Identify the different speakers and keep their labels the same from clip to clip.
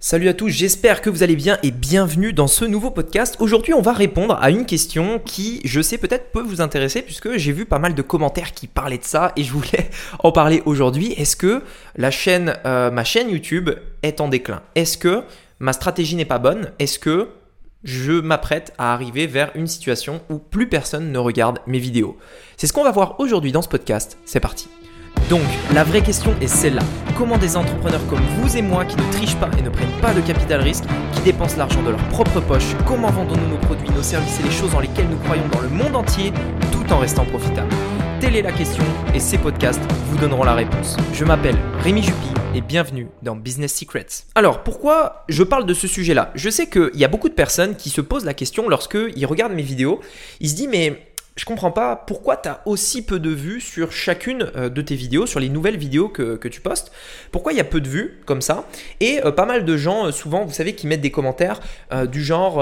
Speaker 1: Salut à tous, j'espère que vous allez bien et bienvenue dans ce nouveau podcast. Aujourd'hui, on va répondre à une question qui, je sais, peut-être peut vous intéresser puisque j'ai vu pas mal de commentaires qui parlaient de ça et je voulais en parler aujourd'hui. Est-ce que euh, ma chaîne YouTube est en déclin? Est-ce que ma stratégie n'est pas bonne? Est-ce que je m'apprête à arriver vers une situation où plus personne ne regarde mes vidéos? C'est ce qu'on va voir aujourd'hui dans ce podcast. C'est parti. Donc, la vraie question est celle-là. Comment des entrepreneurs comme vous et moi qui ne trichent pas et ne prennent pas de capital risque, qui dépensent l'argent de leur propre poche, comment vendons-nous nos produits, nos services et les choses dans lesquelles nous croyons dans le monde entier, tout en restant profitables? Telle est la question et ces podcasts vous donneront la réponse. Je m'appelle Rémi Jupy et bienvenue dans Business Secrets. Alors, pourquoi je parle de ce sujet-là? Je sais qu'il y a beaucoup de personnes qui se posent la question lorsqu'ils regardent mes vidéos. Ils se disent mais je comprends pas pourquoi tu as aussi peu de vues sur chacune euh, de tes vidéos, sur les nouvelles vidéos que, tu postes. Pourquoi il y a peu de vues comme ça? Et euh, pas mal de gens, euh, souvent, vous savez, qui mettent des commentaires du genre,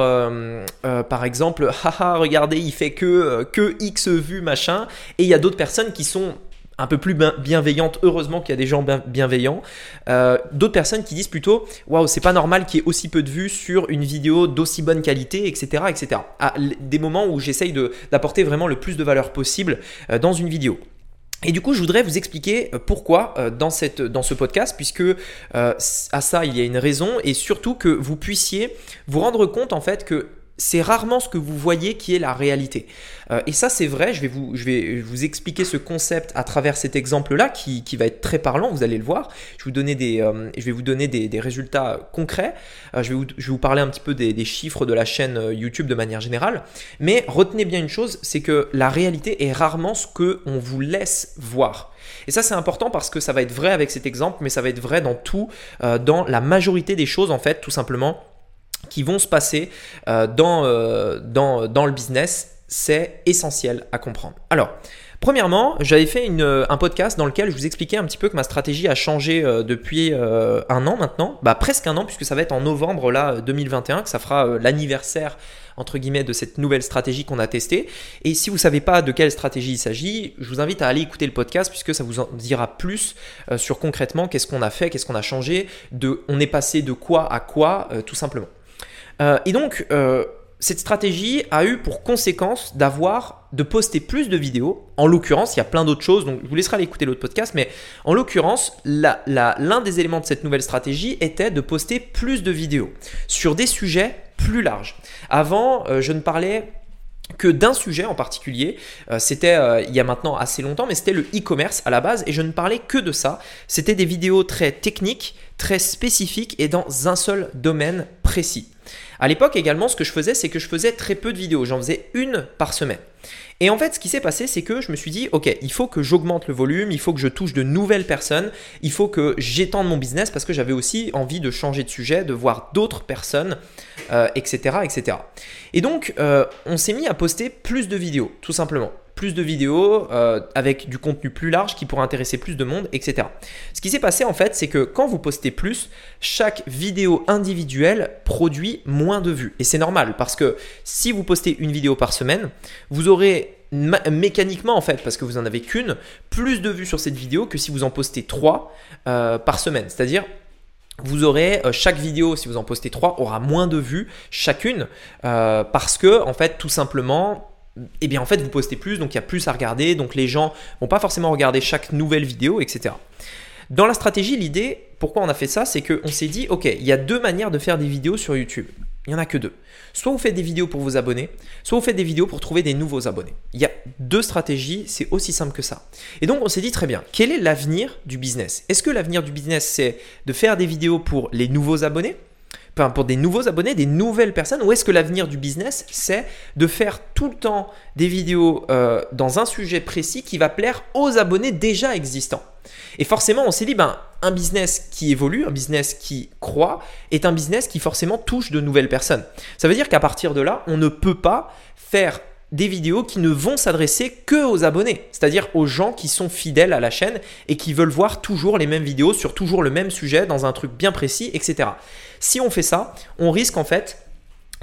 Speaker 1: par exemple, haha, regardez, il fait que, que X vues, machin. Et il y a d'autres personnes qui sont un peu plus bienveillante. Heureusement qu'il y a des gens bienveillants. Euh, d'autres personnes qui disent plutôt Waouh, c'est pas normal qu'il y ait aussi peu de vues sur une vidéo d'aussi bonne qualité, etc. etc. À des moments où j'essaye d'apporter vraiment le plus de valeur possible euh, dans une vidéo. Et du coup, je voudrais vous expliquer euh, pourquoi dans, cette, dans ce podcast, puisque à ça, il y a une raison, et surtout que vous puissiez vous rendre compte en fait que c'est rarement ce que vous voyez qui est la réalité. Euh, et ça, c'est vrai, je vais, vous, expliquer ce concept à travers cet exemple-là qui, va être très parlant, vous allez le voir. Je, euh, vais vous donner des, résultats concrets. Euh, je, vais vous, parler un petit peu des, des, chiffres de la chaîne YouTube de manière générale. Mais retenez bien une chose, c'est que la réalité est rarement ce qu'on vous laisse voir. Et ça, c'est important parce que ça va être vrai avec cet exemple, mais ça va être vrai dans tout, dans la majorité des choses, en fait, tout simplement qui vont se passer euh, dans, euh, dans, dans le business, c'est essentiel à comprendre. Alors, Premièrement, j'avais fait une, un podcast dans lequel je vous expliquais un petit peu que ma stratégie a changé euh, depuis un an maintenant, bah, presque un an puisque ça va être en novembre là 2021 que ça fera l'anniversaire entre guillemets de cette nouvelle stratégie qu'on a testée. Et si vous savez pas de quelle stratégie il s'agit, je vous invite à aller écouter le podcast puisque ça vous en dira plus sur concrètement qu'est-ce qu'on a fait, qu'est-ce qu'on a changé, de, on est passé de quoi à quoi tout simplement. Euh, et donc, euh, cette stratégie a eu pour conséquence d'avoir de poster plus de vidéos. En l'occurrence, il y a plein d'autres choses, donc je vous laisserai aller écouter l'autre podcast, mais en l'occurrence, l'un des éléments de cette nouvelle stratégie était de poster plus de vidéos sur des sujets plus larges. Avant, euh, je ne parlais que d'un sujet en particulier. c'était il y a maintenant assez longtemps, mais c'était le e-commerce à la base et je ne parlais que de ça. C'était des vidéos très techniques, très spécifiques et dans un seul domaine précis. À l'époque également, ce que je faisais, c'est que je faisais très peu de vidéos. J'en faisais une par semaine. Et en fait, ce qui s'est passé, c'est que je me suis dit, ok, il faut que j'augmente le volume, il faut que je touche de nouvelles personnes, il faut que j'étende mon business parce que j'avais aussi envie de changer de sujet, de voir d'autres personnes, etc., euh, etc. Et donc, euh, on s'est mis à poster plus de vidéos, tout simplement plus de vidéos euh, avec du contenu plus large qui pourrait intéresser plus de monde, etc. Ce qui s'est passé en fait, c'est que quand vous postez plus, chaque vidéo individuelle produit moins de vues. Et c'est normal parce que si vous postez une vidéo par semaine, vous aurez mécaniquement en fait, parce que vous en avez qu'une, plus de vues sur cette vidéo que si vous en postez trois euh, par semaine. C'est-à-dire vous aurez euh, chaque vidéo, si vous en postez trois, aura moins de vues chacune parce que en fait tout simplement eh bien en fait vous postez plus, donc il y a plus à regarder, donc les gens vont pas forcément regarder chaque nouvelle vidéo, etc. Dans la stratégie, l'idée, pourquoi on a fait ça, c'est qu'on s'est dit, ok, il y a deux manières de faire des vidéos sur YouTube. Il n'y en a que deux. Soit vous faites des vidéos pour vos abonnés, soit vous faites des vidéos pour trouver des nouveaux abonnés. Il y a deux stratégies, c'est aussi simple que ça. Et donc on s'est dit très bien, quel est l'avenir du business? Est-ce que l'avenir du business c'est de faire des vidéos pour les nouveaux abonnés? Pour des nouveaux abonnés, des nouvelles personnes Ou est-ce que l'avenir du business, c'est de faire tout le temps des vidéos euh, dans un sujet précis qui va plaire aux abonnés déjà existants Et forcément, on s'est dit, ben, un business qui évolue, un business qui croît, est un business qui forcément touche de nouvelles personnes. Ça veut dire qu'à partir de là, on ne peut pas faire des vidéos qui ne vont s'adresser que aux abonnés, c'est-à-dire aux gens qui sont fidèles à la chaîne et qui veulent voir toujours les mêmes vidéos sur toujours le même sujet dans un truc bien précis, etc. Si on fait ça, on risque en fait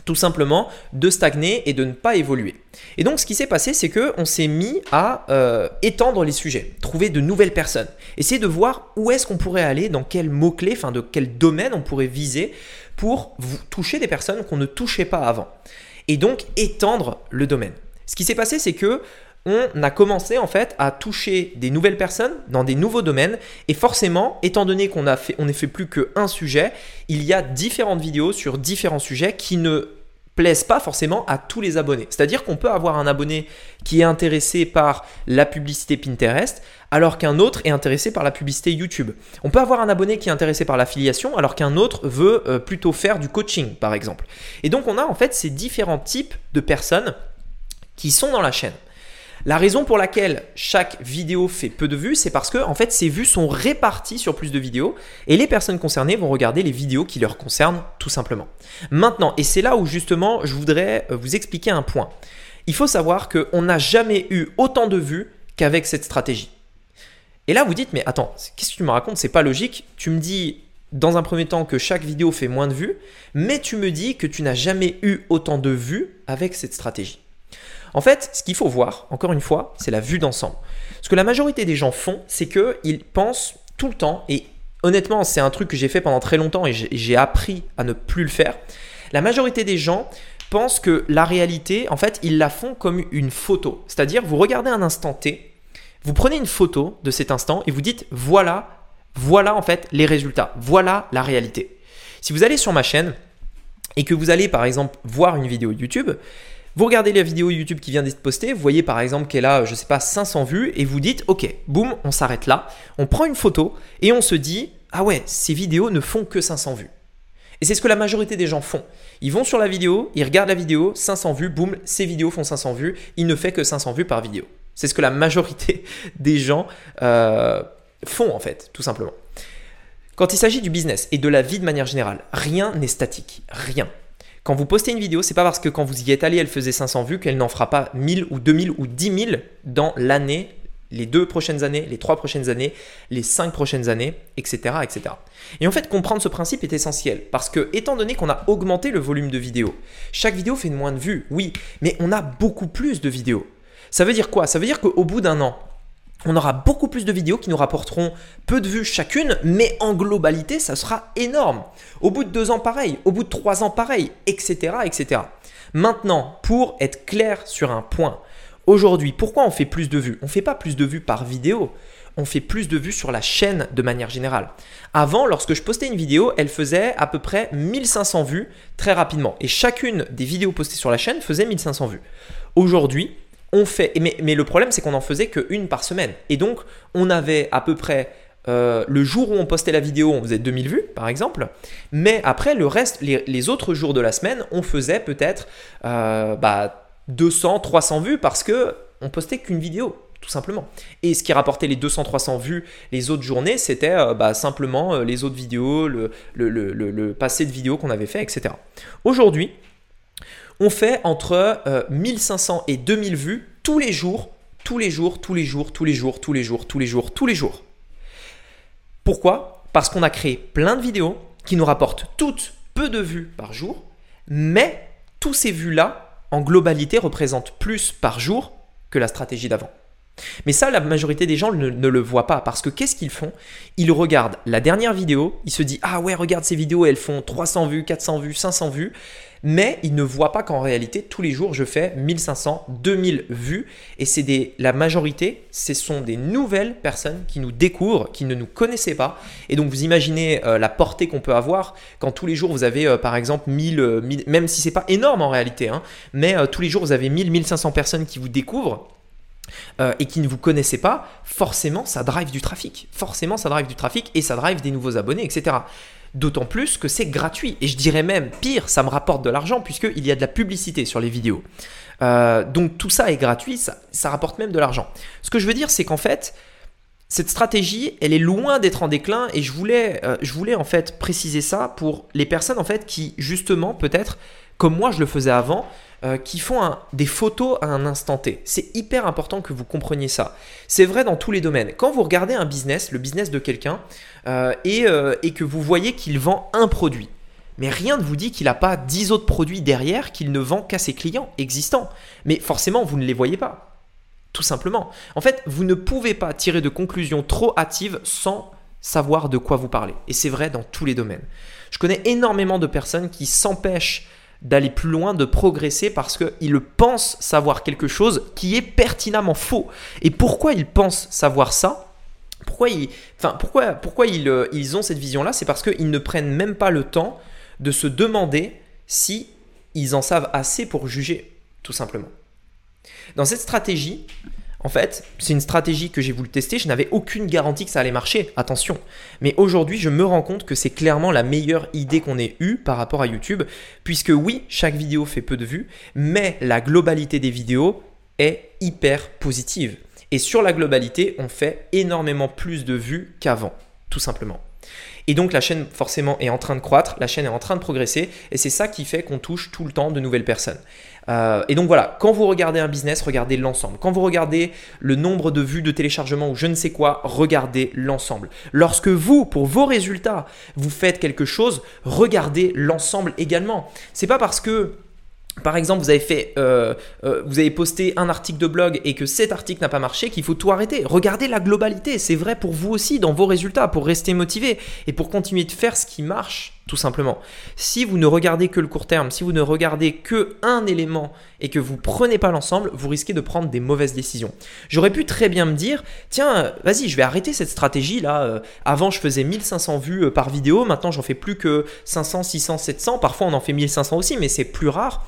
Speaker 1: tout simplement de stagner et de ne pas évoluer. Et donc ce qui s'est passé, c'est que on s'est mis à euh, étendre les sujets, trouver de nouvelles personnes, essayer de voir où est-ce qu'on pourrait aller, dans quel mot-clé, enfin de quel domaine on pourrait viser pour toucher des personnes qu'on ne touchait pas avant. Et donc étendre le domaine. Ce qui s'est passé, c'est que on a commencé en fait à toucher des nouvelles personnes dans des nouveaux domaines et forcément, étant donné qu'on a fait, on fait plus qu'un sujet, il y a différentes vidéos sur différents sujets qui ne plaisent pas forcément à tous les abonnés. C'est-à-dire qu'on peut avoir un abonné qui est intéressé par la publicité Pinterest alors qu'un autre est intéressé par la publicité YouTube. On peut avoir un abonné qui est intéressé par l'affiliation alors qu'un autre veut euh, plutôt faire du coaching par exemple. Et donc on a en fait ces différents types de personnes qui sont dans la chaîne. La raison pour laquelle chaque vidéo fait peu de vues, c'est parce que en fait ces vues sont réparties sur plus de vidéos et les personnes concernées vont regarder les vidéos qui leur concernent tout simplement. Maintenant, et c'est là où justement je voudrais euh, vous expliquer un point. Il faut savoir qu'on n'a jamais eu autant de vues qu'avec cette stratégie. Et là vous dites mais attends, qu'est-ce que tu me racontes? C'est pas logique. Tu me dis dans un premier temps que chaque vidéo fait moins de vues, mais tu me dis que tu n'as jamais eu autant de vues avec cette stratégie. En fait, ce qu'il faut voir, encore une fois, c'est la vue d'ensemble. Ce que la majorité des gens font, c'est qu'ils pensent tout le temps, et honnêtement, c'est un truc que j'ai fait pendant très longtemps et j'ai appris à ne plus le faire. La majorité des gens pensent que la réalité, en fait, ils la font comme une photo. C'est-à-dire, vous regardez un instant T, vous prenez une photo de cet instant et vous dites, voilà, voilà en fait les résultats, voilà la réalité. Si vous allez sur ma chaîne et que vous allez par exemple voir une vidéo YouTube, vous regardez la vidéo YouTube qui vient d'être postée, vous voyez par exemple qu'elle a, je sais pas, 500 vues, et vous dites, ok, boum, on s'arrête là, on prend une photo, et on se dit, ah ouais, ces vidéos ne font que 500 vues. Et c'est ce que la majorité des gens font. Ils vont sur la vidéo, ils regardent la vidéo, 500 vues, boum, ces vidéos font 500 vues, il ne fait que 500 vues par vidéo. C'est ce que la majorité des gens euh, font en fait, tout simplement. Quand il s'agit du business et de la vie de manière générale, rien n'est statique, rien. Quand vous postez une vidéo, c'est pas parce que quand vous y êtes allé, elle faisait 500 vues qu'elle n'en fera pas 1000 ou 2000 ou 10 000 dans l'année, les deux prochaines années, les trois prochaines années, les cinq prochaines années, etc., etc. Et en fait, comprendre ce principe est essentiel parce que, étant donné qu'on a augmenté le volume de vidéos, chaque vidéo fait moins de vues, oui, mais on a beaucoup plus de vidéos. Ça veut dire quoi? Ça veut dire qu'au bout d'un an, on aura beaucoup plus de vidéos qui nous rapporteront peu de vues chacune, mais en globalité, ça sera énorme. Au bout de deux ans, pareil. Au bout de trois ans, pareil, etc., etc. Maintenant, pour être clair sur un point, aujourd'hui, pourquoi on fait plus de vues? On ne fait pas plus de vues par vidéo. On fait plus de vues sur la chaîne de manière générale. Avant, lorsque je postais une vidéo, elle faisait à peu près 1500 vues très rapidement. Et chacune des vidéos postées sur la chaîne faisait 1500 vues. Aujourd'hui, on fait. Mais, le problème, c'est qu'on en faisait qu'une par semaine. Et donc, on avait à peu près. Euh, le jour où on postait la vidéo, on faisait 2000 vues, par exemple. Mais après, le reste, les, autres jours de la semaine, on faisait peut-être euh, bah, 200, 300 vues parce que on postait qu'une vidéo tout simplement. Et ce qui rapportait les 200-300 vues les autres journées, c'était euh, bah, simplement les autres vidéos, le, le passé de vidéos qu'on avait fait, etc. Aujourd'hui, on fait entre 1500 euh, et 2000 vues tous les jours, tous les jours, tous les jours, tous les jours, tous les jours, tous les jours, tous les jours. Pourquoi? Parce qu'on a créé plein de vidéos qui nous rapportent toutes peu de vues par jour, mais tous ces vues-là, en globalité, représentent plus par jour que la stratégie d'avant. Mais ça, la majorité des gens ne, le voient pas parce que qu'est-ce qu'ils font? Ils regardent la dernière vidéo, ils se disent Ah ouais, regarde ces vidéos, elles font 300 vues, 400 vues, 500 vues mais ils ne voient pas qu'en réalité, tous les jours, je fais 1500, 2000 vues. Et c'est des, la majorité, ce sont des nouvelles personnes qui nous découvrent, qui ne nous connaissaient pas. Et donc, vous imaginez euh, la portée qu'on peut avoir quand tous les jours, vous avez euh, par exemple 1000, euh, même si c'est pas énorme en réalité, hein, mais tous les jours, vous avez 1000, 1500 personnes qui vous découvrent. Et qui ne vous connaissaient pas, forcément ça drive du trafic. Forcément ça drive du trafic et ça drive des nouveaux abonnés, etc. D'autant plus que c'est gratuit. Et je dirais même, pire, ça me rapporte de l'argent puisqu'il y a de la publicité sur les vidéos. Euh, donc tout ça est gratuit, ça, rapporte même de l'argent. Ce que je veux dire, c'est qu'en fait, cette stratégie, elle est loin d'être en déclin et je voulais, euh, en fait préciser ça pour les personnes en fait qui justement peut-être comme moi je le faisais avant, euh, qui font des photos à un instant T. C'est hyper important que vous compreniez ça. C'est vrai dans tous les domaines. Quand vous regardez un business, le business de quelqu'un, euh, et, euh, et, que vous voyez qu'il vend un produit, mais rien ne vous dit qu'il n'a pas 10 autres produits derrière qu'il ne vend qu'à ses clients existants. Mais forcément, vous ne les voyez pas. Tout simplement. En fait, vous ne pouvez pas tirer de conclusions trop hâtives sans savoir de quoi vous parlez. Et c'est vrai dans tous les domaines. Je connais énormément de personnes qui s'empêchent d'aller plus loin, de progresser parce qu'ils pensent savoir quelque chose qui est pertinemment faux. Et pourquoi ils pensent savoir ça? Pourquoi ils, euh, ils ont cette vision-là? C'est parce qu'ils ne prennent même pas le temps de se demander si ils en savent assez pour juger, tout simplement. Dans cette stratégie, en fait, c'est une stratégie que j'ai voulu tester. Je n'avais aucune garantie que ça allait marcher. Attention. Mais aujourd'hui, je me rends compte que c'est clairement la meilleure idée qu'on ait eue par rapport à YouTube. Puisque oui, chaque vidéo fait peu de vues, mais la globalité des vidéos est hyper positive. Et sur la globalité, on fait énormément plus de vues qu'avant, tout simplement. Et donc la chaîne forcément est en train de croître, la chaîne est en train de progresser, et c'est ça qui fait qu'on touche tout le temps de nouvelles personnes. Euh, et donc voilà, quand vous regardez un business, regardez l'ensemble. Quand vous regardez le nombre de vues de téléchargement ou je ne sais quoi, regardez l'ensemble. Lorsque vous, pour vos résultats, vous faites quelque chose, regardez l'ensemble également. C'est pas parce que par exemple, vous euh, euh, vous avez posté un article de blog et que cet article n'a pas marché, qu'il faut tout arrêter. Regardez la globalité. C'est vrai pour vous aussi dans vos résultats, pour rester motivé et pour continuer de faire ce qui marche, tout simplement. Si vous ne regardez que le court terme, si vous ne regardez que un élément et que vous prenez pas l'ensemble, vous risquez de prendre des mauvaises décisions. J'aurais pu très bien me dire, tiens, vas-y, je vais arrêter cette stratégie là. Euh, avant, je faisais 1500 vues par vidéo. Maintenant, j'en fais plus que 500, 600, 700. Parfois, on en fait 1500 aussi, mais c'est plus rare.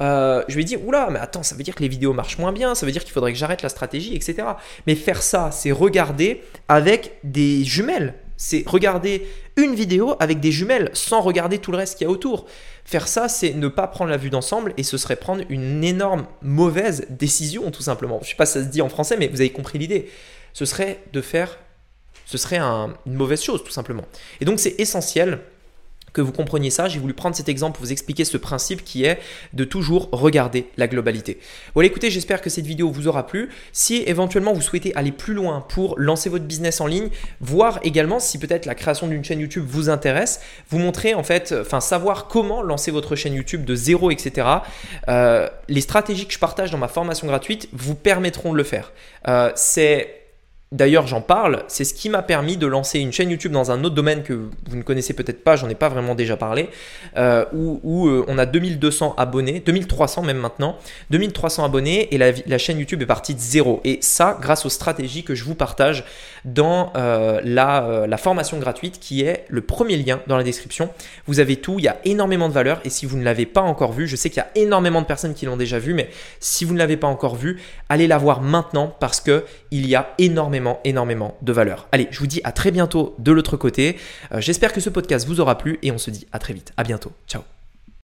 Speaker 1: Euh, je vais dire, oula, mais attends, ça veut dire que les vidéos marchent moins bien, ça veut dire qu'il faudrait que j'arrête la stratégie, etc. Mais faire ça, c'est regarder avec des jumelles. C'est regarder une vidéo avec des jumelles sans regarder tout le reste qu'il y a autour. Faire ça, c'est ne pas prendre la vue d'ensemble et ce serait prendre une énorme mauvaise décision, tout simplement. Je sais pas si ça se dit en français, mais vous avez compris l'idée. Ce serait de faire, ce serait une mauvaise chose, tout simplement. Et donc, c'est essentiel vous compreniez ça, j'ai voulu prendre cet exemple pour vous expliquer ce principe qui est de toujours regarder la globalité. Voilà, écoutez, j'espère que cette vidéo vous aura plu. Si éventuellement vous souhaitez aller plus loin pour lancer votre business en ligne, voir également si peut-être la création d'une chaîne YouTube vous intéresse, vous montrer en fait, enfin savoir comment lancer votre chaîne YouTube de zéro, etc. Euh, les stratégies que je partage dans ma formation gratuite vous permettront de le faire. Euh, c'est D'ailleurs, j'en parle, c'est ce qui m'a permis de lancer une chaîne YouTube dans un autre domaine que vous ne connaissez peut-être pas, j'en ai pas vraiment déjà parlé, euh, où, euh, on a 2200 abonnés, 2300 même maintenant, 2300 abonnés et la, chaîne YouTube est partie de zéro. Et ça, grâce aux stratégies que je vous partage dans euh, la, formation gratuite qui est le premier lien dans la description. Vous avez tout, il y a énormément de valeur et si vous ne l'avez pas encore vu, je sais qu'il y a énormément de personnes qui l'ont déjà vu, mais si vous ne l'avez pas encore vu, allez la voir maintenant parce que il y a énormément énormément, de valeur. Allez, je vous dis à très bientôt de l'autre côté. Euh, j'espère que ce podcast vous aura plu et on se dit à très vite. À bientôt. Ciao.